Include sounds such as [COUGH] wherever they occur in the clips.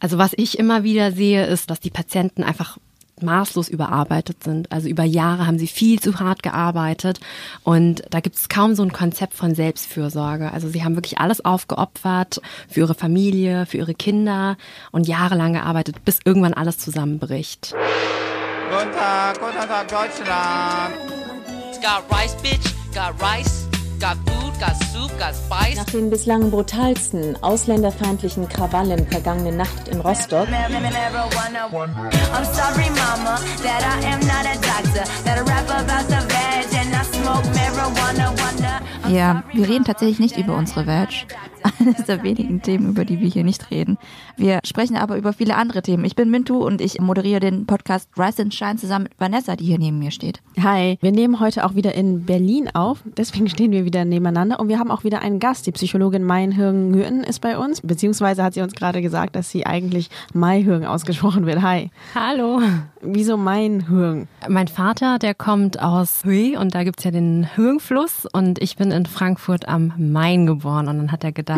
Also was ich immer wieder sehe, ist, dass die Patienten einfach maßlos überarbeitet sind. Also über Jahre haben sie viel zu hart gearbeitet und da gibt es kaum so ein Konzept von Selbstfürsorge. Also sie haben wirklich alles aufgeopfert für ihre Familie, für ihre Kinder und jahrelang gearbeitet, bis irgendwann alles zusammenbricht. Guten Tag, guten Tag, Deutschland. Got rice, bitch, got rice. Got food, got soup, got spice. Nach den bislang brutalsten ausländerfeindlichen Krawallen vergangene Nacht in Rostock I'm sorry, mama, that I am not a doctor. That I rap about the veg and I smoke marijuana. Wonder. Ja, wir reden tatsächlich nicht über unsere Veg. Eines der wenigen Themen, über die wir hier nicht reden. Wir sprechen aber über viele andere Themen. Ich bin Mintu und ich moderiere den Podcast Rise and Shine zusammen mit Vanessa, die hier neben mir steht. Hi, wir nehmen heute auch wieder in Berlin auf, deswegen stehen wir wieder nebeneinander und wir haben auch wieder einen Gast. Die Psychologin Hürgen Hürten ist bei uns, beziehungsweise hat sie uns gerade gesagt, dass sie eigentlich Mai Hürgen ausgesprochen wird. Hi. Hallo. Wieso Mein Hürgen? Mein Vater, der kommt aus Huy und da gibt's ja den Hürgenfluss und ich bin in Frankfurt am Main geboren und dann hat er gedacht,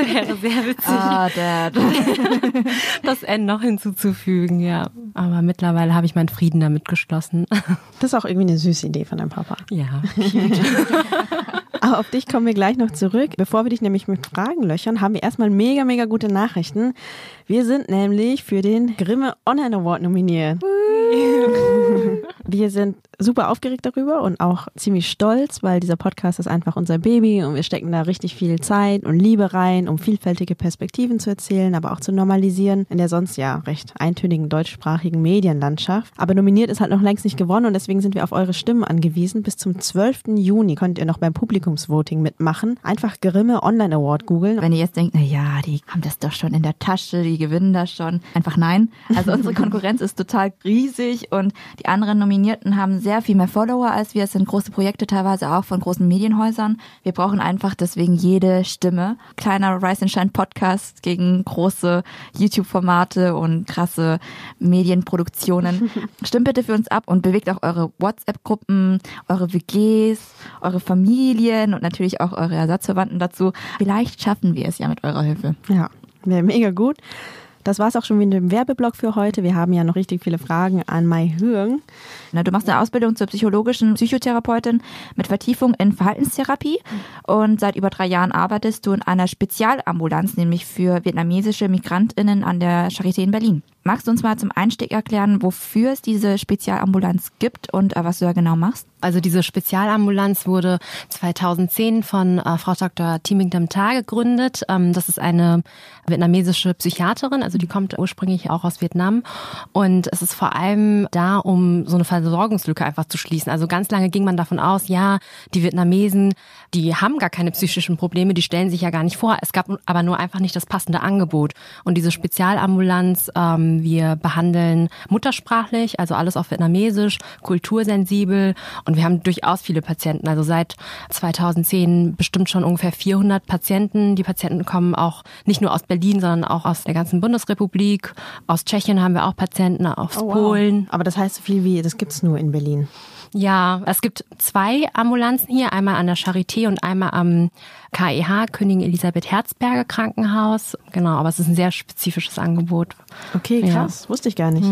wäre sehr witzig, Ah, Dad. [LAUGHS] das N noch hinzuzufügen, ja. Aber mittlerweile habe ich meinen Frieden damit geschlossen. Das ist auch irgendwie eine süße Idee von deinem Papa. Ja. Aber auf dich kommen wir gleich noch zurück. Bevor wir dich nämlich mit Fragen löchern, haben wir erstmal mega, mega gute Nachrichten. Wir sind nämlich für den Grimme Online Award nominiert. Wir sind super aufgeregt darüber und auch ziemlich stolz, weil dieser Podcast ist einfach unser Baby und wir stecken da richtig viel Zeit und Liebe rein, um vielfältige Perspektiven zu erzählen, aber auch zu normalisieren in der sonst ja recht eintönigen deutschsprachigen Medienlandschaft. Aber nominiert ist halt noch längst nicht gewonnen und deswegen sind wir auf eure Stimmen angewiesen. Bis zum 12. Juni könnt ihr noch beim Publikumsvoting mitmachen. Einfach Grimme Online Award googeln. Wenn ihr jetzt denkt, na ja, die haben das doch schon in der Tasche, die gewinnen das schon. Einfach nein. Also unsere [LAUGHS] Konkurrenz ist total riesig und die anderen Nominierten haben sehr viel mehr Follower als wir. Es sind große Projekte teilweise auch von großen Medienhäusern. Wir brauchen einfach deswegen jede Stimme. Kleiner Rise and Shine Podcast gegen große YouTube-Formate und krasse Medienproduktionen. [LAUGHS] Stimmt bitte für uns ab und bewegt auch eure WhatsApp-Gruppen, eure WGs, eure Familien und natürlich auch eure Ersatzverwandten dazu. Vielleicht schaffen wir es ja mit eurer Hilfe. Ja, wäre mega gut. Das war's auch schon mit dem Werbeblock für heute. Wir haben ja noch richtig viele Fragen an Mai Hürgen. Na, Du machst eine Ausbildung zur psychologischen Psychotherapeutin mit Vertiefung in Verhaltenstherapie und seit über drei Jahren arbeitest du in einer Spezialambulanz, nämlich für vietnamesische MigrantInnen an der Charité in Berlin. Magst du uns mal zum Einstieg erklären, wofür es diese Spezialambulanz gibt und äh, was du da genau machst? Also diese Spezialambulanz wurde 2010 von äh, Frau Dr. Timing Damtar gegründet. Ähm, das ist eine vietnamesische Psychiaterin, also die kommt ursprünglich auch aus Vietnam. Und es ist vor allem da, um so eine Versorgungslücke einfach zu schließen. Also ganz lange ging man davon aus, ja, die Vietnamesen, die haben gar keine psychischen Probleme, die stellen sich ja gar nicht vor. Es gab aber nur einfach nicht das passende Angebot. Und diese Spezialambulanz, ähm, wir behandeln muttersprachlich, also alles auf Vietnamesisch, kultursensibel und wir haben durchaus viele Patienten. Also seit 2010 bestimmt schon ungefähr 400 Patienten. Die Patienten kommen auch nicht nur aus Berlin, sondern auch aus der ganzen Bundesrepublik. Aus Tschechien haben wir auch Patienten, aus Oh, wow. Polen. Aber das heißt so viel wie, das gibt's nur in Berlin. Ja, es gibt zwei Ambulanzen hier, einmal an der Charité und einmal am KEH, Königin Elisabeth Herzberger Krankenhaus. Genau, aber es ist ein sehr spezifisches Angebot. Okay, Ja. krass. Wusste ich gar nicht.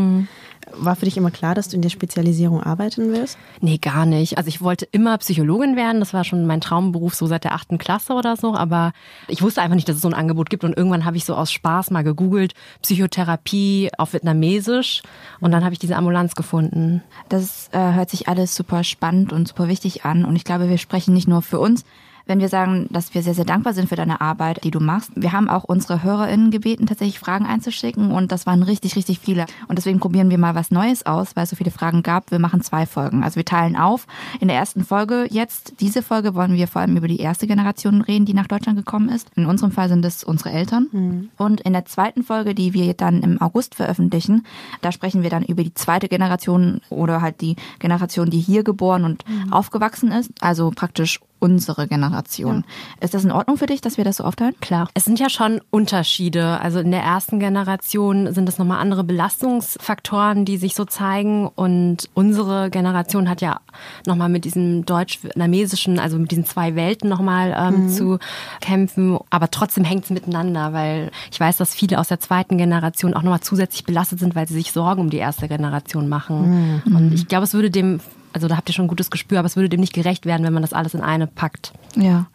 War für dich immer klar, dass du in der Spezialisierung arbeiten wirst? Nee, gar nicht. Also ich wollte immer Psychologin werden. Das war schon mein Traumberuf so seit der achten Klasse oder so. Aber ich wusste einfach nicht, dass es so ein Angebot gibt. Und irgendwann habe ich so aus Spaß mal gegoogelt, Psychotherapie auf Vietnamesisch. Und dann habe ich diese Ambulanz gefunden. Das äh, hört sich alles super spannend und super wichtig an. Und ich glaube, wir sprechen nicht nur für uns, wenn wir sagen, dass wir sehr, sehr dankbar sind für deine Arbeit, die du machst. Wir haben auch unsere HörerInnen gebeten, tatsächlich Fragen einzuschicken und das waren richtig, richtig viele. Und deswegen probieren wir mal was Neues aus, weil es so viele Fragen gab. Wir machen zwei Folgen. Also wir teilen auf. In der ersten Folge jetzt, diese Folge, wollen wir vor allem über die erste Generation reden, die nach Deutschland gekommen ist. In unserem Fall sind es unsere Eltern. Und in der zweiten Folge, die wir dann im August veröffentlichen, da sprechen wir dann über die zweite Generation oder halt die Generation, die hier geboren und aufgewachsen ist. Also praktisch unsere Generation. Ist das in Ordnung für dich, dass wir das so aufteilen? Klar. Es sind ja schon Unterschiede. Also in der ersten Generation sind es nochmal andere Belastungsfaktoren, die sich so zeigen. Und unsere Generation hat ja nochmal mit diesem deutsch-vietnamesischen, also mit diesen zwei Welten nochmal ähm, zu kämpfen. Aber trotzdem hängt es miteinander, weil ich weiß, dass viele aus der zweiten Generation auch nochmal zusätzlich belastet sind, weil sie sich Sorgen um die erste Generation machen. Und ich glaube, es würde dem, also da habt ihr schon ein gutes Gespür, aber es würde dem nicht gerecht werden, wenn man das alles in eine packt. Ja.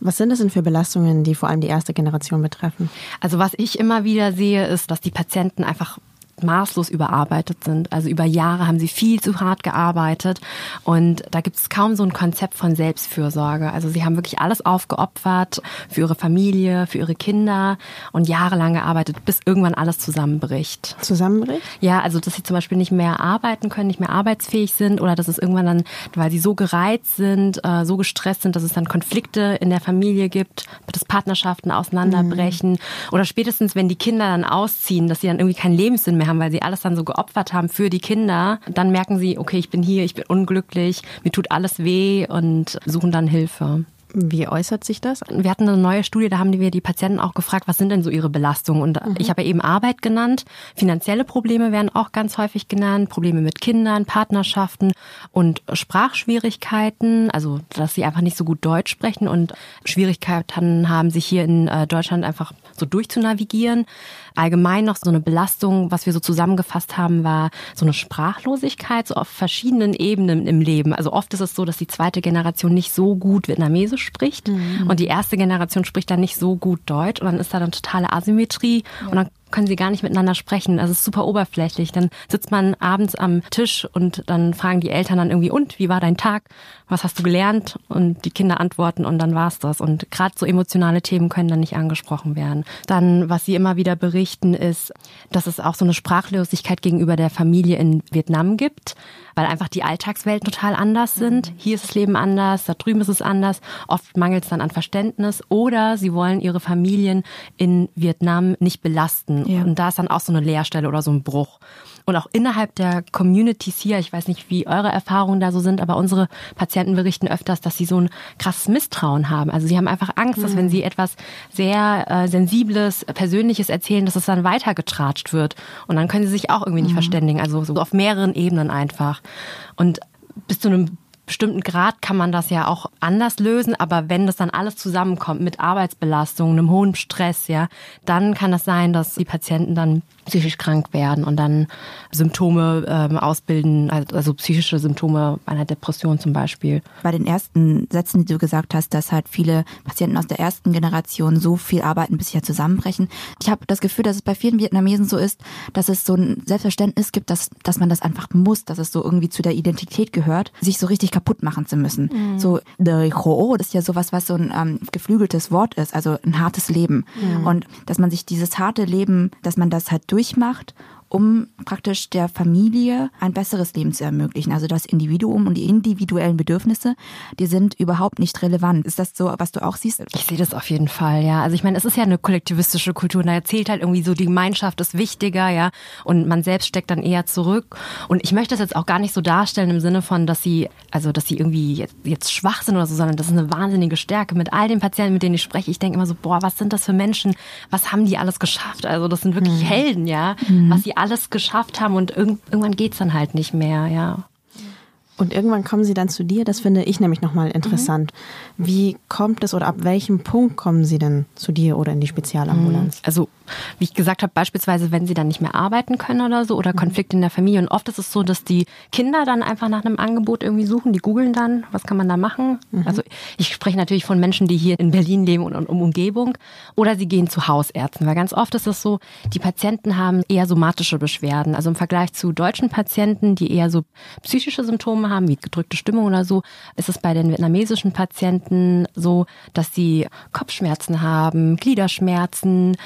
Was sind das denn für Belastungen, die vor allem die erste Generation betreffen? Also was ich immer wieder sehe, ist, dass die Patienten einfach maßlos überarbeitet sind. Also über Jahre haben sie viel zu hart gearbeitet und da gibt es kaum so ein Konzept von Selbstfürsorge. Also sie haben wirklich alles aufgeopfert für ihre Familie, für ihre Kinder und jahrelang gearbeitet, bis irgendwann alles zusammenbricht. Zusammenbricht? Ja, also dass sie zum Beispiel nicht mehr arbeiten können, nicht mehr arbeitsfähig sind oder dass es irgendwann dann, weil sie so gereizt sind, äh, so gestresst sind, dass es dann Konflikte in der Familie gibt, dass Partnerschaften auseinanderbrechen oder spätestens, wenn die Kinder dann ausziehen, dass sie dann irgendwie keinen Lebenssinn mehr haben, weil sie alles dann so geopfert haben für die Kinder, dann merken sie, okay, ich bin hier, ich bin unglücklich, mir tut alles weh und suchen dann Hilfe. Wie äußert sich das? Wir hatten eine neue Studie, da haben wir die Patienten auch gefragt, was sind denn so ihre Belastungen? Und ich habe ja eben Arbeit genannt. Finanzielle Probleme werden auch ganz häufig genannt. Probleme mit Kindern, Partnerschaften und Sprachschwierigkeiten. Also, dass sie einfach nicht so gut Deutsch sprechen und Schwierigkeiten haben, sich hier in äh, Deutschland einfach so durchzunavigieren. Allgemein noch so eine Belastung, was wir so zusammengefasst haben, war so eine Sprachlosigkeit, so auf verschiedenen Ebenen im Leben. Also oft ist es so, dass die zweite Generation nicht so gut Vietnamesisch spricht und die erste Generation spricht dann nicht so gut Deutsch und dann ist da dann totale Asymmetrie und dann können sie gar nicht miteinander sprechen. Also es ist super oberflächlich. Dann sitzt man abends am Tisch und dann fragen die Eltern dann irgendwie, und wie war dein Tag? Was hast du gelernt? Und die Kinder antworten und dann war's das. Und gerade so emotionale Themen können dann nicht angesprochen werden. Dann, was sie immer wieder berichten, ist, dass es auch so eine Sprachlosigkeit gegenüber der Familie in Vietnam gibt, weil einfach die Alltagswelten total anders sind. Hier ist das Leben anders, da drüben ist es anders. Oft mangelt es dann an Verständnis oder sie wollen ihre Familien in Vietnam nicht belasten. Ja. Und da ist dann auch so eine Leerstelle oder so ein Bruch. Und auch innerhalb der Communities hier, ich weiß nicht, wie eure Erfahrungen da so sind, aber unsere Patienten berichten öfters, dass sie so ein krasses Misstrauen haben. Also sie haben einfach Angst, dass wenn sie etwas sehr äh, Sensibles, Persönliches erzählen, dass es dann weitergetratscht wird. Und dann können sie sich auch irgendwie nicht verständigen. Also so auf mehreren Ebenen einfach. Und bis zu einem bestimmten Grad kann man das ja auch anders lösen, aber wenn das dann alles zusammenkommt mit Arbeitsbelastung, einem hohen Stress, ja, dann kann es sein, dass die Patienten dann psychisch krank werden und dann Symptome ähm, ausbilden, also, also psychische Symptome einer Depression zum Beispiel. Bei den ersten Sätzen, die du gesagt hast, dass halt viele Patienten aus der ersten Generation so viel arbeiten, bis sie ja zusammenbrechen. Ich habe das Gefühl, dass es bei vielen Vietnamesen so ist, dass es so ein Selbstverständnis gibt, dass, dass man das einfach muss, dass es so irgendwie zu der Identität gehört, sich so richtig kaputt machen zu müssen. So, der Ho, das ist ja sowas, was so ein ähm, geflügeltes Wort ist, also ein hartes Leben. Und dass man sich dieses harte Leben, dass man das halt durchmacht, um praktisch der Familie ein besseres Leben zu ermöglichen. Also das Individuum und die individuellen Bedürfnisse, die sind überhaupt nicht relevant. Ist das so, was du auch siehst? Ich sehe das auf jeden Fall, ja. Also ich meine, es ist ja eine kollektivistische Kultur. Und da erzählt halt irgendwie so, die Gemeinschaft ist wichtiger, ja. Und man selbst steckt dann eher zurück. Und ich möchte das jetzt auch gar nicht so darstellen im Sinne von, dass sie, also dass sie irgendwie jetzt, jetzt schwach sind oder so, sondern das ist eine wahnsinnige Stärke. Mit all den Patienten, mit denen ich spreche, ich denke immer so, boah, was sind das für Menschen? Was haben die alles geschafft? Also das sind wirklich Helden, ja. Was sie alles geschafft haben und irgend, irgendwann geht's dann halt nicht mehr, ja. Und irgendwann kommen sie dann zu dir. Das finde ich nämlich nochmal interessant. Wie kommt es oder ab welchem Punkt kommen sie denn zu dir oder in die Spezialambulanz? Also, wie ich gesagt habe, beispielsweise, wenn sie dann nicht mehr arbeiten können oder so oder Konflikte in der Familie. Und oft ist es so, dass die Kinder dann einfach nach einem Angebot irgendwie suchen. Die googeln dann, was kann man da machen? Also, ich spreche natürlich von Menschen, die hier in Berlin leben und, um Umgebung. Oder sie gehen zu Hausärzten. Weil ganz oft ist es so, die Patienten haben eher somatische Beschwerden. Also im Vergleich zu deutschen Patienten, die eher so psychische Symptome haben, wie gedrückte Stimmung oder so, ist es bei den vietnamesischen Patienten so, dass sie Kopfschmerzen haben, Gliederschmerzen,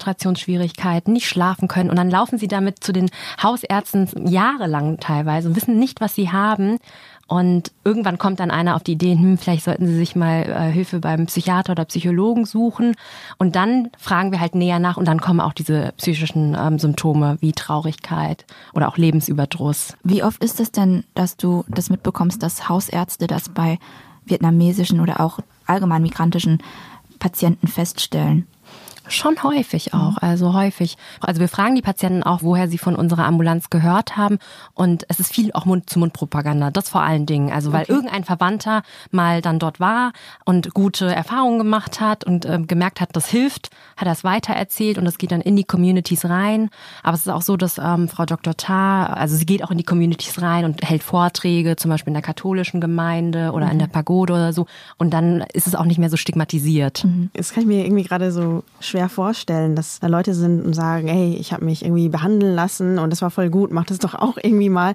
Konzentrationsschwierigkeiten, nicht schlafen können. Und dann laufen sie damit zu den Hausärzten jahrelang teilweise und wissen nicht, was sie haben. Und irgendwann kommt dann einer auf die Idee, hm, vielleicht sollten sie sich mal äh, Hilfe beim Psychiater oder Psychologen suchen. Und dann fragen wir halt näher nach und dann kommen auch diese psychischen ähm, Symptome wie Traurigkeit oder auch Lebensüberdruss. Wie oft ist es denn, dass du das mitbekommst, dass Hausärzte das bei vietnamesischen oder auch allgemein migrantischen Patienten feststellen? Schon häufig auch, also häufig. Also wir fragen die Patienten auch, woher sie von unserer Ambulanz gehört haben. Und es ist viel auch Mund-zu-Mund-Propaganda, das vor allen Dingen. Also weil irgendein Verwandter mal dann dort war und gute Erfahrungen gemacht hat und äh, gemerkt hat, das hilft, hat er es weitererzählt und das geht dann in die Communities rein. Aber es ist auch so, dass ähm, Frau Dr. Tarr, also sie geht auch in die Communities rein und hält Vorträge, zum Beispiel in der katholischen Gemeinde oder in der Pagode oder so. Und dann ist es auch nicht mehr so stigmatisiert. Das kann ich mir irgendwie gerade so schwer vorstellen, dass da Leute sind und sagen, hey, ich habe mich irgendwie behandeln lassen und das war voll gut, mach das doch auch irgendwie mal.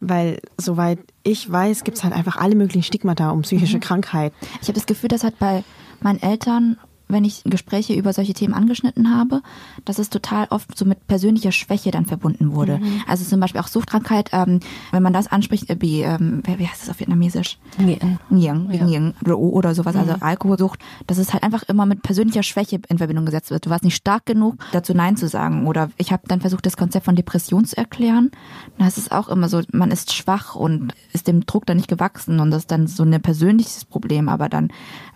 Weil soweit ich weiß, gibt es halt einfach alle möglichen Stigmata um psychische Krankheit. Ich habe das Gefühl, das hat bei meinen Eltern, wenn ich Gespräche über solche Themen angeschnitten habe, dass es total oft so mit persönlicher Schwäche dann verbunden wurde. Also zum Beispiel auch Suchtkrankheit, ähm, wenn man das anspricht, äh, wie, ähm, wie heißt das auf Vietnamesisch? Nguyen. Nguyen, Nguyen oder sowas, also Alkoholsucht, dass es halt einfach immer mit persönlicher Schwäche in Verbindung gesetzt wird. Du warst nicht stark genug, dazu Nein zu sagen. Oder ich habe dann versucht, das Konzept von Depression zu erklären. Da ist es auch immer so, man ist schwach und ist dem Druck dann nicht gewachsen und das ist dann so ein persönliches Problem, aber dann,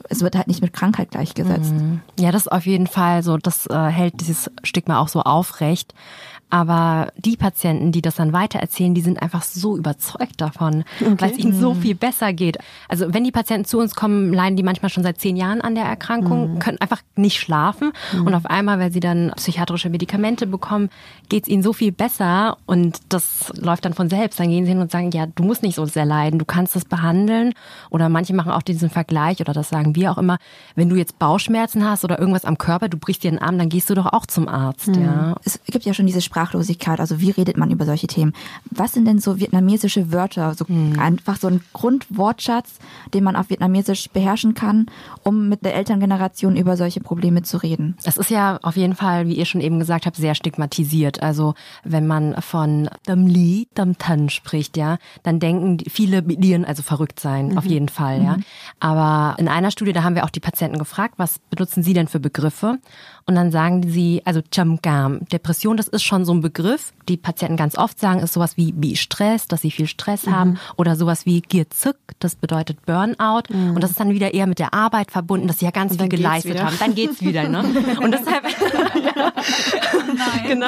es wird halt nicht mit Krankheit gleichgesetzt. Ja, das ist auf jeden Fall so, das äh, hält dieses Stigma auch so aufrecht. Aber die Patienten, die das dann weitererzählen, die sind einfach so überzeugt davon, weil es ihnen so viel besser geht. Also wenn die Patienten zu uns kommen, leiden die manchmal schon seit zehn Jahren an der Erkrankung, können einfach nicht schlafen. Und auf einmal, weil sie dann psychiatrische Medikamente bekommen, geht es ihnen so viel besser. Und das läuft dann von selbst. Dann gehen sie hin und sagen, ja, du musst nicht so sehr leiden, du kannst das behandeln. Oder manche machen auch diesen Vergleich, oder das sagen wir auch immer, wenn du jetzt Bauchschmerzen hast oder irgendwas am Körper, du brichst dir den Arm, dann gehst du doch auch zum Arzt. Ja. Es gibt ja schon diese Sprachlosigkeit, also wie redet man über solche Themen? Was sind denn so vietnamesische Wörter, so einfach so ein Grundwortschatz, den man auf Vietnamesisch beherrschen kann, um mit der Elterngeneration über solche Probleme zu reden? Es ist ja auf jeden Fall, wie ihr schon eben gesagt habt, sehr stigmatisiert. Also wenn man von dem Li, dem Tan spricht, ja, dann denken viele Lieren also verrückt sein, auf jeden Fall, ja. Aber in einer Studie, da haben wir auch die Patienten gefragt, was benutzen sie denn für Begriffe? Und dann sagen sie, also Chamgam, Depression, das ist schon so ein Begriff. Die Patienten ganz oft sagen, ist sowas wie, wie Stress, dass sie viel Stress haben oder sowas wie Gierzück, das bedeutet Burnout. Und das ist dann wieder eher mit der Arbeit verbunden, dass sie ja ganz viel geleistet haben. Dann geht's wieder, ne? [LAUGHS] Und deshalb, [LAUGHS] [LAUGHS] [LAUGHS] genau.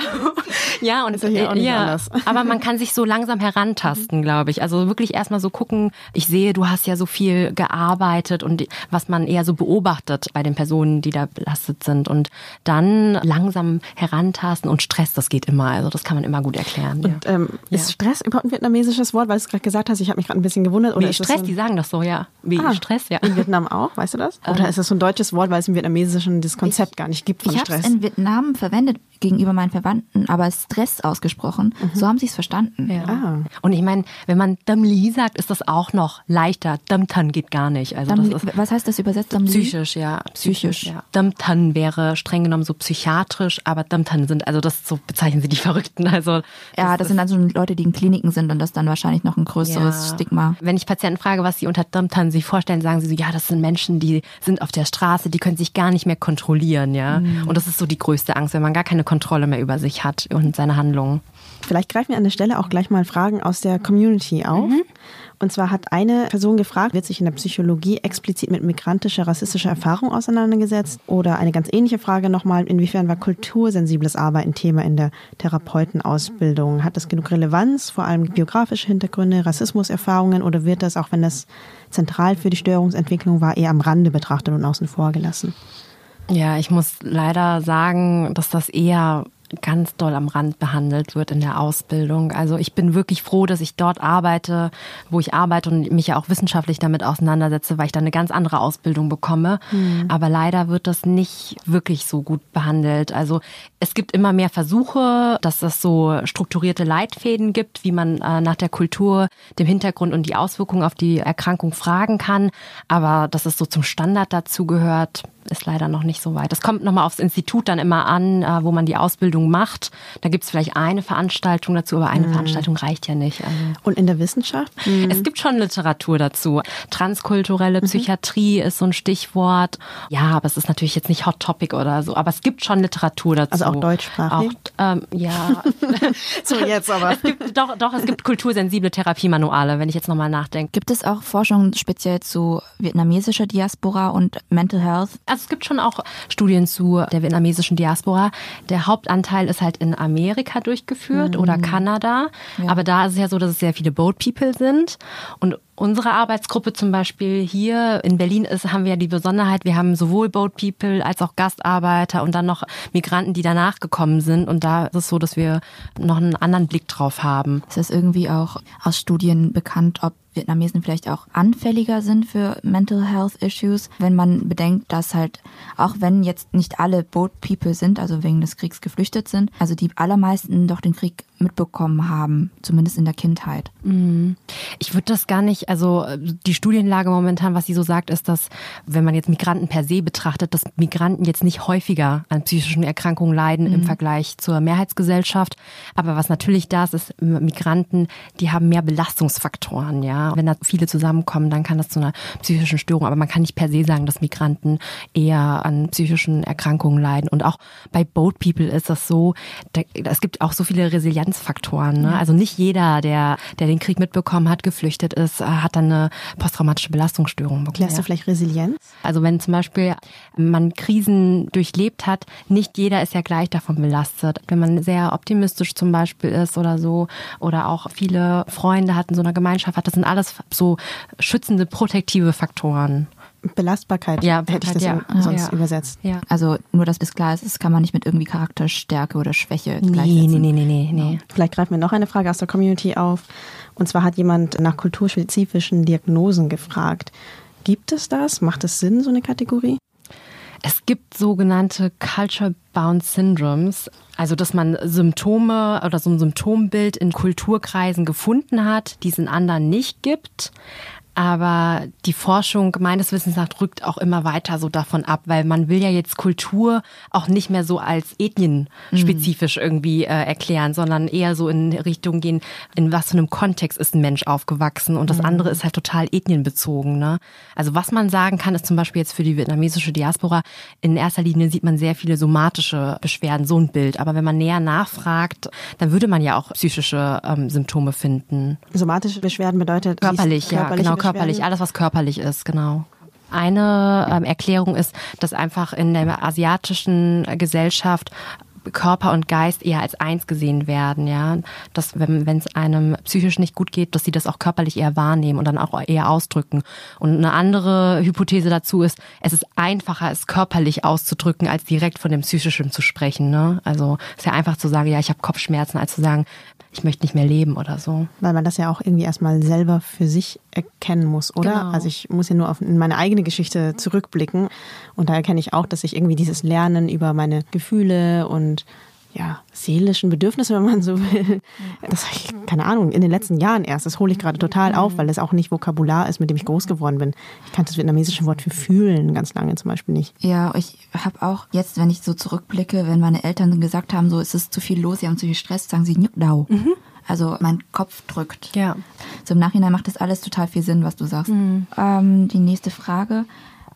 Ja, und Ist ja hier auch nicht ja, anders. [LAUGHS] aber man kann sich so langsam herantasten, glaube ich. Also wirklich erstmal so gucken, ich sehe, du hast ja so viel gearbeitet und was man eher so beobachtet bei den Personen, die da belastet sind und dann langsam herantasten und Stress, das geht immer. Also das kann man immer gut erklären. Und ja. ähm, ist Stress überhaupt ein vietnamesisches Wort, weil du es gerade gesagt hast? Ich habe mich gerade ein bisschen gewundert. Oder Wie Stress, so die sagen das so, ja. Wie Ah, Stress, ja. In Vietnam auch, weißt du das? [LAUGHS] Oder ist das so ein deutsches Wort, weil es im Vietnamesischen das Konzept gar nicht gibt von Ich habe es Stress? in Vietnam verwendet gegenüber meinen Verwandten, aber Stress ausgesprochen. So haben sie es verstanden. Ja. Ah. Und ich meine, wenn man Dam Li sagt, ist das auch noch leichter. Dam Tan geht gar nicht. Also Dann, das ist was heißt das übersetzt? Dann Psychisch, ja. Psychisch. ja. Damtan wäre streng genommen so psychiatrisch, aber Damtan sind, also das so bezeichnen sie die [LAUGHS] Verrückten. Also Ja, das sind dann so Leute, die in Kliniken sind und das dann wahrscheinlich noch ein größeres ja. Stigma. Wenn ich Patienten frage, was sie unter Damtan sich vorstellen, sagen sie so, ja, das sind Menschen, die sind auf der Straße, die können sich gar nicht mehr kontrollieren, ja. Und das ist so die größte Angst, wenn man gar keine Kontrolle mehr über sich hat und seine Handlungen. Vielleicht greifen wir an der Stelle auch gleich mal Fragen aus der Community auf. Und zwar hat eine Person gefragt, wird sich in der Psychologie explizit mit migrantischer, rassistischer Erfahrung auseinandergesetzt? Oder eine ganz ähnliche Frage nochmal, inwiefern war kultursensibles Arbeiten Thema in der Therapeutenausbildung? Hat das genug Relevanz, vor allem biografische Hintergründe, Rassismuserfahrungen oder wird das, auch wenn das zentral für die Störungsentwicklung war, eher am Rande betrachtet und außen vor gelassen? Ja, ich muss leider sagen, dass das eher ganz doll am Rand behandelt wird in der Ausbildung. Also ich bin wirklich froh, dass ich dort arbeite, wo ich arbeite und mich ja auch wissenschaftlich damit auseinandersetze, weil ich da eine ganz andere Ausbildung bekomme. Aber leider wird das nicht wirklich so gut behandelt. Also es gibt immer mehr Versuche, dass es so strukturierte Leitfäden gibt, wie man äh, nach der Kultur, dem Hintergrund und die Auswirkungen auf die Erkrankung fragen kann. Aber dass es so zum Standard dazu gehört, ist leider noch nicht so weit. Das kommt nochmal aufs Institut dann immer an, äh, wo man die Ausbildung macht. Da gibt es vielleicht eine Veranstaltung dazu, aber eine Veranstaltung reicht ja nicht. Also Und in der Wissenschaft? es gibt schon Literatur dazu. Transkulturelle Psychiatrie ist so ein Stichwort. Ja, aber es ist natürlich jetzt nicht Hot Topic oder so. Aber es gibt schon Literatur dazu. Also auch deutschsprachig? Auch, ähm, ja. [LAUGHS] So, jetzt aber. es gibt, doch, doch, es gibt kultursensible Therapiemanuale, wenn ich jetzt nochmal nachdenke. Gibt es auch Forschung speziell zu vietnamesischer Diaspora und Mental Health? Also es gibt schon auch Studien zu der vietnamesischen Diaspora. Der Hauptanteil ist halt in Amerika durchgeführt oder Kanada. Aber da ist es ja so, dass es sehr viele Boat People sind. Und unsere Arbeitsgruppe zum Beispiel hier in Berlin ist, haben wir ja die Besonderheit, wir haben sowohl Boat People als auch Gastarbeiter und dann noch Migranten, die danach gekommen sind. Und da ist es so, dass wir noch einen anderen Blick drauf haben. Ist es irgendwie auch aus Studien bekannt, ob Vietnamesen vielleicht auch anfälliger sind für Mental Health Issues, wenn man bedenkt, dass halt, auch wenn jetzt nicht alle Boat People sind, also wegen des Kriegs geflüchtet sind, also die allermeisten doch den Krieg mitbekommen haben, zumindest in der Kindheit. Ich würde das gar nicht, also die Studienlage momentan, was sie so sagt, ist, dass wenn man jetzt Migranten per se betrachtet, dass Migranten jetzt nicht häufiger an psychischen Erkrankungen leiden im Vergleich zur Mehrheitsgesellschaft. Aber was natürlich da ist, ist Migranten, die haben mehr Belastungsfaktoren, ja. Wenn da viele zusammenkommen, dann kann das zu einer psychischen Störung. Aber man kann nicht per se sagen, dass Migranten eher an psychischen Erkrankungen leiden. Und auch bei Boat People ist das so, da, es gibt auch so viele Resilienzfaktoren. Ne? Also nicht jeder, der, der den Krieg mitbekommen hat, geflüchtet ist, äh, hat dann eine posttraumatische Belastungsstörung bekommen. Klärst du vielleicht Resilienz? Also wenn zum Beispiel man Krisen durchlebt hat, nicht jeder ist ja gleich davon belastet. Wenn man sehr optimistisch zum Beispiel ist oder so, oder auch viele Freunde hat in so einer Gemeinschaft hat, das sind alles so schützende, protektive Faktoren. Belastbarkeit, Ja, hätte ich das ja. sonst Ja. übersetzt. Ja. Also nur, dass das klar ist, das kann man nicht mit irgendwie Charakterstärke oder Schwäche Nee, gleichsetzen. nee, nee, nee, nee, nee. Vielleicht greifen wir noch eine Frage aus der Community auf. Und zwar hat jemand nach kulturspezifischen Diagnosen gefragt. Gibt es das? Macht es Sinn, so eine Kategorie? Es gibt sogenannte Culture-Bound Syndromes, also dass man Symptome oder so ein Symptombild in Kulturkreisen gefunden hat, die es in anderen nicht gibt. Aber die Forschung meines Wissens nach rückt auch immer weiter so davon ab, weil man will ja jetzt Kultur auch nicht mehr so als ethnienspezifisch irgendwie äh, erklären, sondern eher so in Richtung gehen, in was für einem Kontext ist ein Mensch aufgewachsen. Und das andere ist halt total ethnienbezogen. Ne? Also was man sagen kann, ist zum Beispiel jetzt für die vietnamesische Diaspora, in erster Linie sieht man sehr viele somatische Beschwerden, so ein Bild. Aber wenn man näher nachfragt, dann würde man ja auch psychische ähm, Symptome finden. Somatische Beschwerden bedeutet Körperlich, ja, genau, körperlich. Alles, was körperlich ist, genau. Eine ähm, Erklärung ist, dass einfach in der asiatischen Gesellschaft Körper und Geist eher als eins gesehen werden, ja. Dass, wenn wenn es einem psychisch nicht gut geht, dass sie das auch körperlich eher wahrnehmen und dann auch eher ausdrücken. Und eine andere Hypothese dazu ist, es ist einfacher, es körperlich auszudrücken, als direkt von dem Psychischen zu sprechen. Ne? Also es ist ja einfach zu sagen, ja, ich habe Kopfschmerzen, als zu sagen, ich möchte nicht mehr leben oder so. Weil man das ja auch irgendwie erstmal selber für sich erkennen muss, oder? Genau. Also ich muss ja nur auf meine eigene Geschichte zurückblicken und da erkenne ich auch, dass ich irgendwie dieses Lernen über meine Gefühle und ja, seelischen Bedürfnisse, wenn man so will, das habe ich, keine Ahnung, in den letzten Jahren erst, das hole ich gerade total auf, weil das auch nicht Vokabular ist, mit dem ich groß geworden bin. Ich kannte das vietnamesische Wort für fühlen ganz lange zum Beispiel nicht. Ja, ich habe auch jetzt, wenn ich so zurückblicke, wenn meine Eltern gesagt haben, so es ist zu viel los, sie haben zu viel Stress, sagen sie Nukdau. Also mein Kopf drückt. Ja. So im Nachhinein macht das alles total viel Sinn, was du sagst. Ähm, die nächste Frage.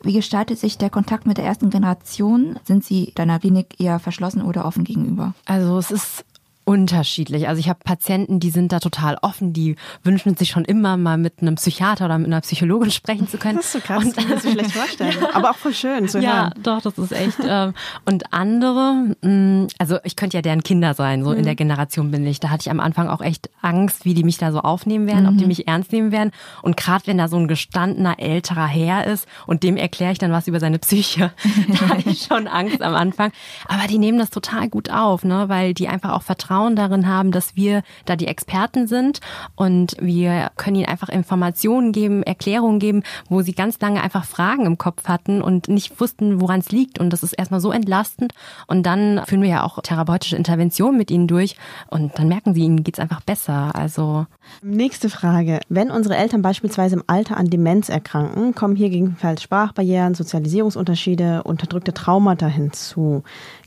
Wie gestaltet sich der Kontakt mit der ersten Generation? Sind Sie deiner Klinik eher verschlossen oder offen gegenüber? Also es ist unterschiedlich. Also ich habe Patienten, die sind da total offen, die wünschen sich schon immer mal mit einem Psychiater oder mit einer Psychologin [LAUGHS] sprechen zu können. Das ist so krass, das kann man sich schlecht vorstellen. [LAUGHS] Aber auch voll schön zu Ja, hören. doch, das ist echt. ähm, und andere, mh, also ich könnte ja deren Kinder sein, so in der Generation bin ich. Da hatte ich am Anfang auch echt Angst, wie die mich da so aufnehmen werden, ob die mich ernst nehmen werden. Und gerade wenn da so ein gestandener älterer Herr ist und dem erkläre ich dann was über seine Psyche, [LAUGHS] da hatte ich schon Angst am Anfang. Aber die nehmen das total gut auf, ne, weil die einfach auch vertrauen Vertrauen darin haben, dass wir da die Experten sind und wir können ihnen einfach Informationen geben, Erklärungen geben, wo sie ganz lange einfach Fragen im Kopf hatten und nicht wussten, woran es liegt. Und das ist erstmal so entlastend. Und dann führen wir ja auch therapeutische Interventionen mit ihnen durch und dann merken sie, ihnen geht's einfach besser. Also Nächste Frage. Wenn unsere Eltern beispielsweise im Alter an Demenz erkranken, kommen hier gegebenenfalls Sprachbarrieren, Sozialisierungsunterschiede, unterdrückte Traumata hinzu.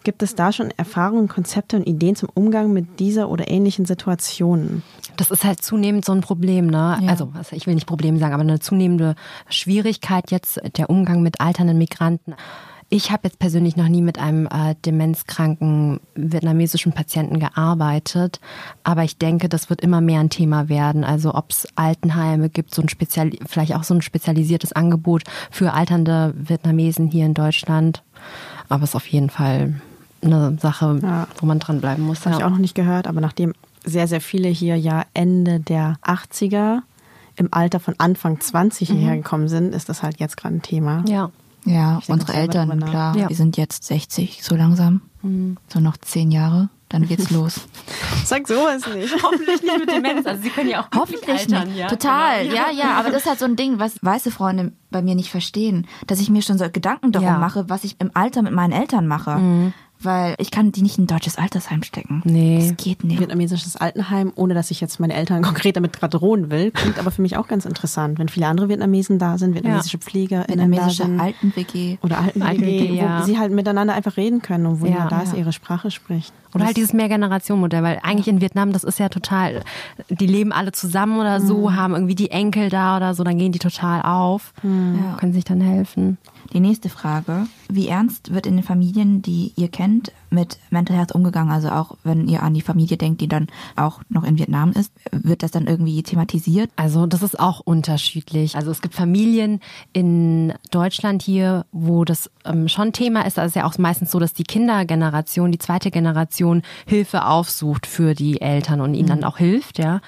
Gibt es da schon Erfahrungen, Konzepte und Ideen zum Umgang mit dieser oder ähnlichen Situationen? Das ist halt zunehmend so ein Problem, ne? Ja. Also, ich will nicht Problem sagen, aber eine zunehmende Schwierigkeit jetzt der Umgang mit alternden Migranten. Ich habe jetzt persönlich noch nie mit einem äh, demenzkranken vietnamesischen Patienten gearbeitet, aber ich denke, das wird immer mehr ein Thema werden. Also ob es Altenheime gibt, so ein spezial, vielleicht auch so ein spezialisiertes Angebot für alternde Vietnamesen hier in Deutschland. Aber es ist auf jeden Fall eine Sache, Ja. wo man dranbleiben muss. Das habe ich ja. auch noch nicht gehört, aber nachdem sehr, sehr viele hier ja Ende der 80er im Alter von Anfang 20 hierher gekommen sind, ist das halt jetzt gerade ein Thema. ja. Ja, Ich unsere Eltern, klar, Ja. die sind jetzt 60 so langsam. So noch zehn Jahre, dann geht's [LAUGHS] los. Sag sowas nicht. Hoffentlich nicht mit Demenz. Also sie können ja auch Hoffentlich nicht. Total, ja, ja. Aber das ist halt so ein Ding, was weiße Freunde bei mir nicht verstehen, dass ich mir schon so Gedanken darum Ja. mache, was ich im Alter mit meinen Eltern mache. Weil ich kann die nicht in ein deutsches Altersheim stecken. Nee. Das geht nicht. Vietnamesisches Altenheim, ohne dass ich jetzt meine Eltern [LAUGHS] konkret damit gerade drohen will, klingt aber für mich auch ganz interessant, wenn viele andere Vietnamesen da sind, vietnamesische PflegerInnen da Vietnamesische. Alten-WG. oder alten Alten ja. wo sie halt miteinander einfach reden können und wo Ja. jemand da ist, Ja. ihre Sprache spricht. Oder halt dieses Mehrgenerationenmodell, weil eigentlich in Vietnam, das ist ja total, die leben alle zusammen oder so, haben irgendwie die Enkel da oder so, dann gehen die total auf, Ja. können sich dann helfen. Die nächste Frage. Wie ernst wird in den Familien, die ihr kennt, mit Mental Health umgegangen? Also auch wenn ihr an die Familie denkt, die dann auch noch in Vietnam ist, wird das dann irgendwie thematisiert? Also das ist auch unterschiedlich. Also es gibt Familien in Deutschland hier, wo das ähm, schon Thema ist. Da ist ja auch meistens so, dass die Kindergeneration, die zweite Generation Hilfe aufsucht für die Eltern und ihnen dann auch hilft, ja.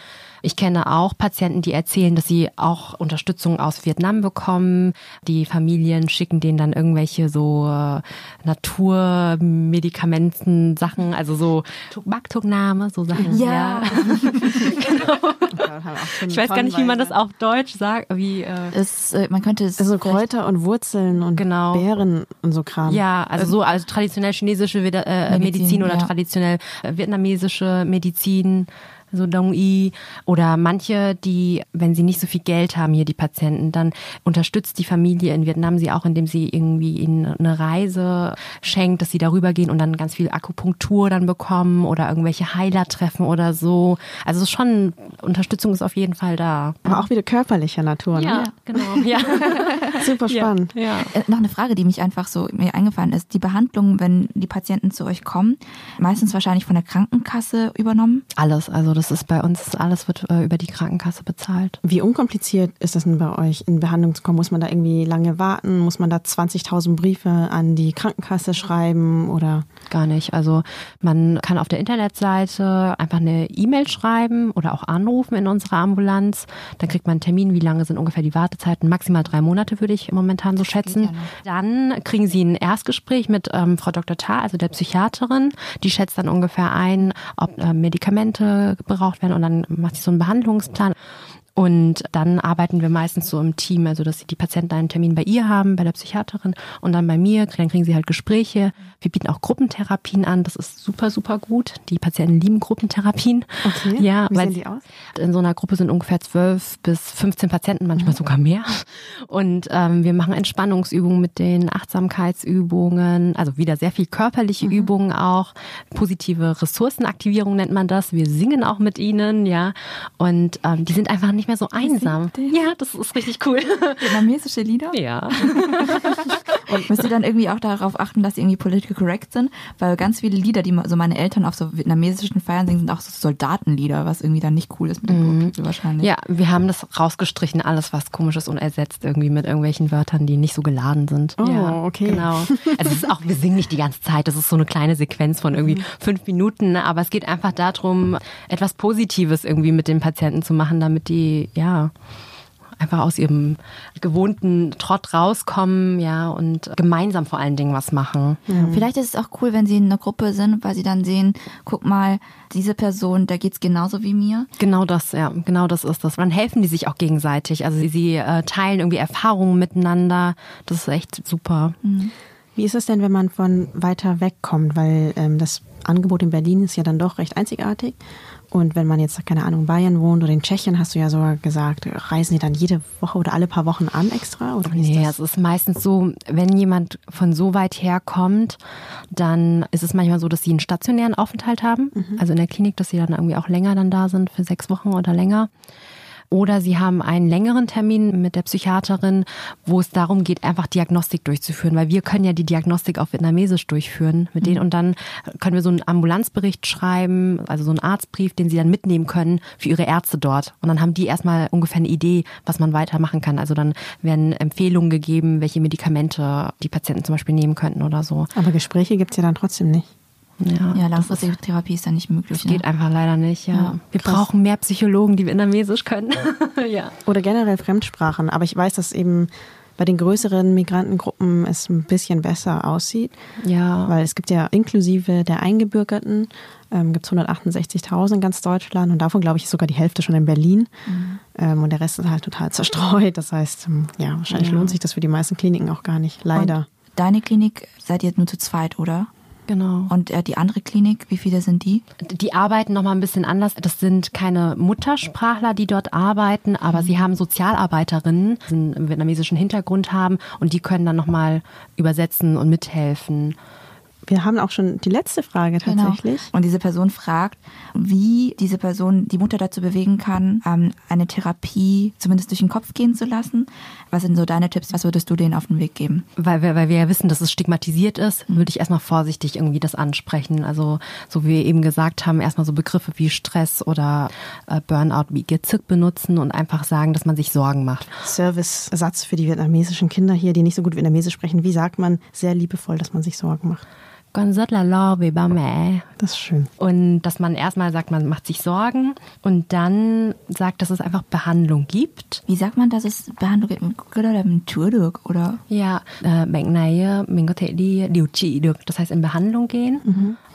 Ich kenne auch Patienten, die erzählen, dass sie auch Unterstützung aus Vietnam bekommen. Die Familien schicken denen dann irgendwelche so äh, Naturmedikamenten, Sachen, also so Baktugname, so Sachen. Ja. [LAUGHS] Ich weiß gar nicht, wie man das auf Deutsch sagt. Wie, äh, Es, äh, man könnte es Also Kräuter und Wurzeln und Genau. Beeren und so Kram. ja, also so also traditionell chinesische äh, Medizin, Medizin, oder ja. traditionell vietnamesische Medizin. So Dong I oder manche, die, wenn sie nicht so viel Geld haben, hier die Patienten, dann unterstützt die Familie in Vietnam sie auch, indem sie irgendwie ihnen eine Reise schenkt, dass sie darüber gehen und dann ganz viel Akupunktur dann bekommen oder irgendwelche Heiler treffen oder so. Also es ist schon, Unterstützung ist auf jeden Fall da. Aber auch wieder körperlicher Natur. Ne? genau. [LAUGHS] Ja. Super spannend. ja. Äh, Noch eine Frage, die mich einfach so mir eingefallen ist. Die Behandlung, wenn die Patienten zu euch kommen, meistens wahrscheinlich von der Krankenkasse übernommen. Alles, also das ist bei uns, alles wird äh, über die Krankenkasse bezahlt. Wie unkompliziert ist das denn bei euch, in Behandlung zu kommen? Muss man da irgendwie lange warten? Muss man da 20.000 Briefe an die Krankenkasse schreiben oder? Gar nicht. Also man kann auf der Internetseite einfach eine E-Mail schreiben oder auch anrufen in unserer Ambulanz. Dann kriegt man einen Termin, wie lange sind ungefähr die Wartezeiten. Maximal drei Monate würde ich momentan so schätzen. ja. Dann kriegen Sie ein Erstgespräch mit ähm, Frau Dr. Tarr, also der Psychiaterin. Die schätzt dann ungefähr ein, ob äh, Medikamente gebraucht werden und dann macht sie so einen Behandlungsplan. Und dann arbeiten wir meistens so im Team, also dass die Patienten einen Termin bei ihr haben, bei der Psychiaterin und dann bei mir, dann kriegen sie halt Gespräche. Wir bieten auch Gruppentherapien an, das ist super, super gut. Die Patienten lieben Gruppentherapien. Okay. Ja, Wie weil sehen die aus? in so einer Gruppe sind ungefähr zwölf bis 15 Patienten, manchmal sogar mehr. Und ähm, wir machen Entspannungsübungen mit den Achtsamkeitsübungen, also wieder sehr viel körperliche Übungen auch. Positive Ressourcenaktivierung nennt man das. Wir singen auch mit ihnen, ja. Und ähm, die sind einfach nicht mehr so einsam. Ja, das ist richtig cool. Vietnamesische Lieder. ja. [LAUGHS] Und müsst ihr dann irgendwie auch darauf achten, dass sie irgendwie political correct sind? Weil ganz viele Lieder, die so meine Eltern auf so vietnamesischen Feiern singen, sind auch so Soldatenlieder, was irgendwie dann nicht cool ist mit dem People wahrscheinlich. Ja, wir haben das rausgestrichen, alles was komisch ist und ersetzt irgendwie mit irgendwelchen Wörtern, die nicht so geladen sind. Oh, ja, okay. Genau. Also es ist auch, wir singen nicht die ganze Zeit, das ist so eine kleine Sequenz von irgendwie fünf Minuten, aber es geht einfach darum, etwas Positives irgendwie mit den Patienten zu machen, damit die, ja, einfach aus ihrem gewohnten Trott rauskommen, ja, und gemeinsam vor allen Dingen was machen. Vielleicht ist es auch cool, wenn sie in einer Gruppe sind, weil sie dann sehen, guck mal, diese Person, da geht's genauso wie mir. Genau das, ja, genau das ist das. Dann helfen die sich auch gegenseitig. Also sie, sie äh, teilen irgendwie Erfahrungen miteinander. Das ist echt super. Wie ist es denn, wenn man von weiter weg kommt? Weil ähm, das Angebot in Berlin ist ja dann doch recht einzigartig. Und wenn man jetzt, keine Ahnung, in Bayern wohnt oder in Tschechien, hast du ja sogar gesagt, reisen die dann jede Woche oder alle paar Wochen an extra? Oder wie Nee, das? es ist meistens so, wenn jemand von so weit her kommt, dann ist es manchmal so, dass sie einen stationären Aufenthalt haben. Also in der Klinik, dass sie dann irgendwie auch länger dann da sind, für sechs Wochen oder länger. Oder sie haben einen längeren Termin mit der Psychiaterin, wo es darum geht, einfach Diagnostik durchzuführen, weil wir können ja die Diagnostik auf Vietnamesisch durchführen mit denen und dann können wir so einen Ambulanzbericht schreiben, also so einen Arztbrief, den sie dann mitnehmen können für ihre Ärzte dort. Und dann haben die erstmal ungefähr eine Idee, was man weitermachen kann. Also dann werden Empfehlungen gegeben, welche Medikamente die Patienten zum Beispiel nehmen könnten oder so. Aber Gespräche gibt's ja dann trotzdem nicht. Ja, Ja, langfristige Therapie ist dann nicht möglich. geht ne? einfach leider nicht, ja. Ja, wir krass. brauchen mehr Psychologen, die Vietnamesisch können. [LAUGHS] ja. Oder generell Fremdsprachen. Aber ich weiß, dass eben bei den größeren Migrantengruppen es ein bisschen besser aussieht. Ja. Weil es gibt ja inklusive der Eingebürgerten, ähm, gibt es 168.000 in ganz Deutschland und davon, glaube ich, ist sogar die Hälfte schon in Berlin. Ähm, und der Rest ist halt total zerstreut. Das heißt, ähm, ja, wahrscheinlich lohnt sich das für die meisten Kliniken auch gar nicht. Leider. Und deine Klinik seid ihr nur zu zweit, oder? Genau. Und äh, die andere Klinik, wie viele sind die? Die arbeiten noch mal ein bisschen anders. Das sind keine Muttersprachler, die dort arbeiten, aber sie haben Sozialarbeiterinnen, die einen vietnamesischen Hintergrund haben und die können dann noch mal übersetzen und mithelfen. Wir haben auch schon die letzte Frage tatsächlich. Genau. Und diese Person fragt, wie diese Person die Mutter dazu bewegen kann, ähm, eine Therapie zumindest durch den Kopf gehen zu lassen. Was sind so deine Tipps? Was würdest du denen auf den Weg geben? Weil wir, weil wir ja wissen, dass es stigmatisiert ist, würde ich erstmal vorsichtig irgendwie das ansprechen. Also, so wie wir eben gesagt haben, erstmal so Begriffe wie Stress oder äh, Burnout wie Gezück benutzen und einfach sagen, dass man sich Sorgen macht. Service-Satz für die vietnamesischen Kinder hier, die nicht so gut Vietnamesisch sprechen. Wie sagt man sehr liebevoll, dass man sich Sorgen macht? Con rất là lo về ba mẹ. Das ist schön. Und dass man erstmal sagt, man macht sich Sorgen und dann sagt, dass es einfach Behandlung gibt. Wie sagt man, dass es Behandlung gibt? Cái đó là mình chữa được, oder? Ja, äh, bệnh này äh, mình có thể đi điều trị được. Das heißt in Behandlung gehen.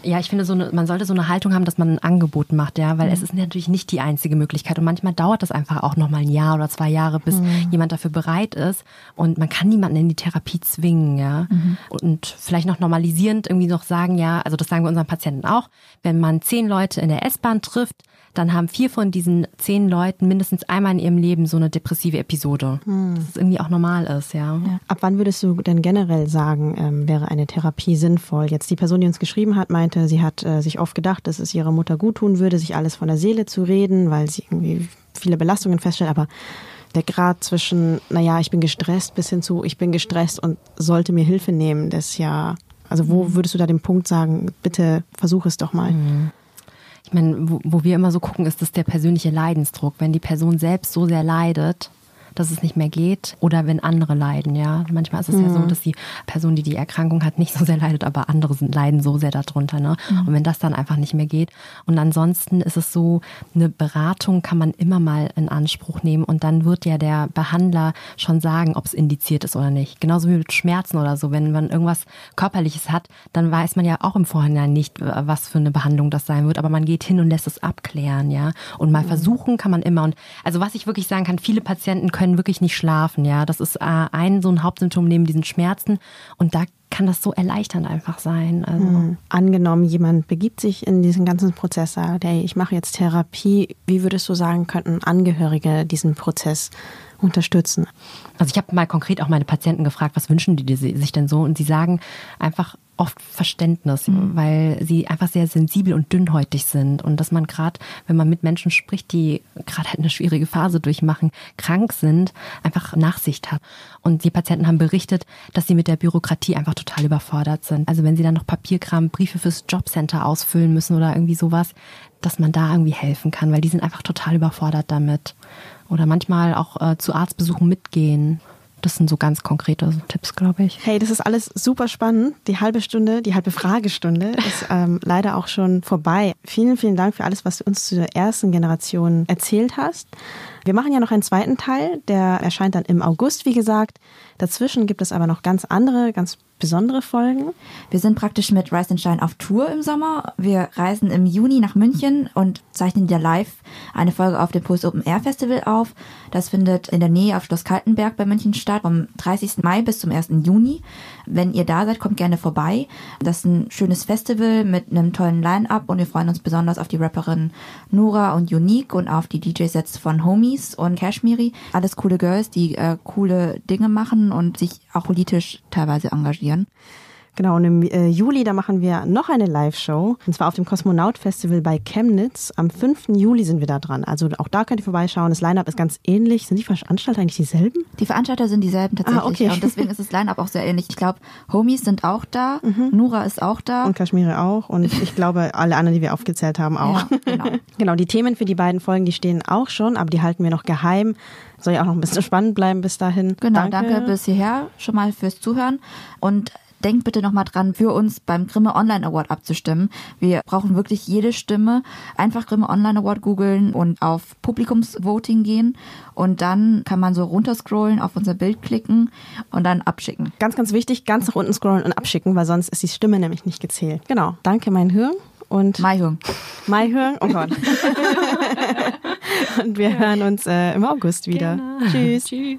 Ja, ich finde, so eine, man sollte so eine Haltung haben, dass man ein Angebot macht, ja, weil es ist natürlich nicht die einzige Möglichkeit. Und manchmal dauert das einfach auch noch mal ein Jahr oder zwei Jahre, bis jemand dafür bereit ist. Und man kann niemanden in die Therapie zwingen, ja. Und vielleicht noch normalisierend irgendwie noch sagen, ja, also das sagen wir unseren Patienten auch, wenn man zehn Leute in der S-Bahn trifft, dann haben vier von diesen zehn Leuten mindestens einmal in ihrem Leben so eine depressive Episode. Dass es irgendwie auch normal ist, ja. Ab wann würdest du denn generell sagen, ähm, wäre eine Therapie sinnvoll? Jetzt die Person, die uns geschrieben hat, meinte, sie hat äh, sich oft gedacht, dass es ihrer Mutter gut tun würde, sich alles von der Seele zu reden, weil sie irgendwie viele Belastungen feststellt. Aber der Grad zwischen, naja, ich bin gestresst, bis hin zu, ich bin gestresst und sollte mir Hilfe nehmen, das ist ja, also wo würdest du da den Punkt sagen, bitte versuch es doch mal? Ich meine, wo, wo wir immer so gucken, ist das der persönliche Leidensdruck. Wenn die Person selbst so sehr leidet, dass es nicht mehr geht oder wenn andere leiden, ja. Manchmal ist es ja so, dass die Person, die die Erkrankung hat, nicht so sehr leidet, aber andere sind, leiden so sehr darunter, ne. Und wenn das dann einfach nicht mehr geht. Und ansonsten ist es so, eine Beratung kann man immer mal in Anspruch nehmen und dann wird ja der Behandler schon sagen, ob es indiziert ist oder nicht. Genauso wie mit Schmerzen oder so. Wenn man irgendwas Körperliches hat, dann weiß man ja auch im Vorhinein nicht, was für eine Behandlung das sein wird, aber man geht hin und lässt es abklären, ja. Und mal versuchen kann man immer. Und also was ich wirklich sagen kann, viele Patienten können wirklich nicht schlafen, ja. Das ist äh, ein so ein Hauptsymptom neben diesen Schmerzen und da kann das so erleichternd einfach sein. Also. Hm. Angenommen, jemand begibt sich in diesen ganzen Prozess, sagt, ich mache jetzt Therapie. Wie würdest du sagen, könnten Angehörige diesen Prozess unterstützen? Also ich habe mal konkret auch meine Patienten gefragt, was wünschen die sich denn so? Und sie sagen einfach oft Verständnis, weil sie einfach sehr sensibel und dünnhäutig sind und dass man gerade, wenn man mit Menschen spricht, die gerade halt eine schwierige Phase durchmachen, krank sind, einfach Nachsicht hat. Und die Patienten haben berichtet, dass sie mit der Bürokratie einfach total überfordert sind. Also wenn sie dann noch Papierkram, Briefe fürs Jobcenter ausfüllen müssen oder irgendwie sowas, dass man da irgendwie helfen kann, weil die sind einfach total überfordert damit. Oder manchmal auch äh, zu Arztbesuchen mitgehen. Das sind so ganz konkrete Tipps, glaube ich. Hey, das ist alles super spannend. Die halbe Stunde, die halbe Fragestunde [LAUGHS] ist ähm, leider auch schon vorbei. Vielen, vielen Dank für alles, was du uns zur ersten Generation erzählt hast. Wir machen ja noch einen zweiten Teil, der erscheint dann im August, wie gesagt. Dazwischen gibt es aber noch ganz andere, ganz besondere Folgen. Wir sind praktisch mit Rise and Shine auf Tour im Sommer. Wir reisen im Juni nach München und zeichnen ja live eine Folge auf dem Post Open Air Festival auf. Das findet in der Nähe auf Schloss Kaltenberg bei München statt, vom 30. Mai bis zum 1. Juni. Wenn ihr da seid, kommt gerne vorbei. Das ist ein schönes Festival mit einem tollen Line-Up und wir freuen uns besonders auf die Rapperin Nora und Unique und auf die DJ-Sets von Homies und Kashmiri. Alles coole Girls, die äh, coole Dinge machen und sich auch politisch teilweise engagieren. Genau, und im äh, Juli, da machen wir noch eine Live-Show. Und zwar auf dem Kosmonaut-Festival bei Chemnitz. Am 5. Juli sind wir da dran. Also auch da könnt ihr vorbeischauen. Das Line-Up ist ganz ähnlich. Sind die Veranstalter eigentlich dieselben? Die Veranstalter sind dieselben tatsächlich. Ah, okay. Und deswegen ist das Line-Up auch sehr ähnlich. Ich glaube, Homies sind auch da, Nura ist auch da. Und Kaschmire auch. Und ich glaube, alle anderen, die wir aufgezählt haben, auch. Ja, genau. [LAUGHS] genau, die Themen für die beiden Folgen, die stehen auch schon, aber die halten wir noch geheim. Soll ja auch noch ein bisschen spannend bleiben bis dahin. Genau, danke. bis hierher schon mal fürs Zuhören. Und denkt bitte nochmal dran, für uns beim Grimme Online Award abzustimmen. Wir brauchen wirklich jede Stimme. Einfach Grimme Online Award googeln und auf Publikumsvoting gehen. Und dann kann man so runterscrollen, auf unser Bild klicken und dann abschicken. Ganz, ganz wichtig, ganz nach unten scrollen und abschicken, weil sonst ist die Stimme nämlich nicht gezählt. Genau. Danke, mein Hirn. Und Maihung. Mai Hirn. Oh Gott. [LAUGHS] und wir hören uns äh, im August wieder. Tschüss. Tschüss.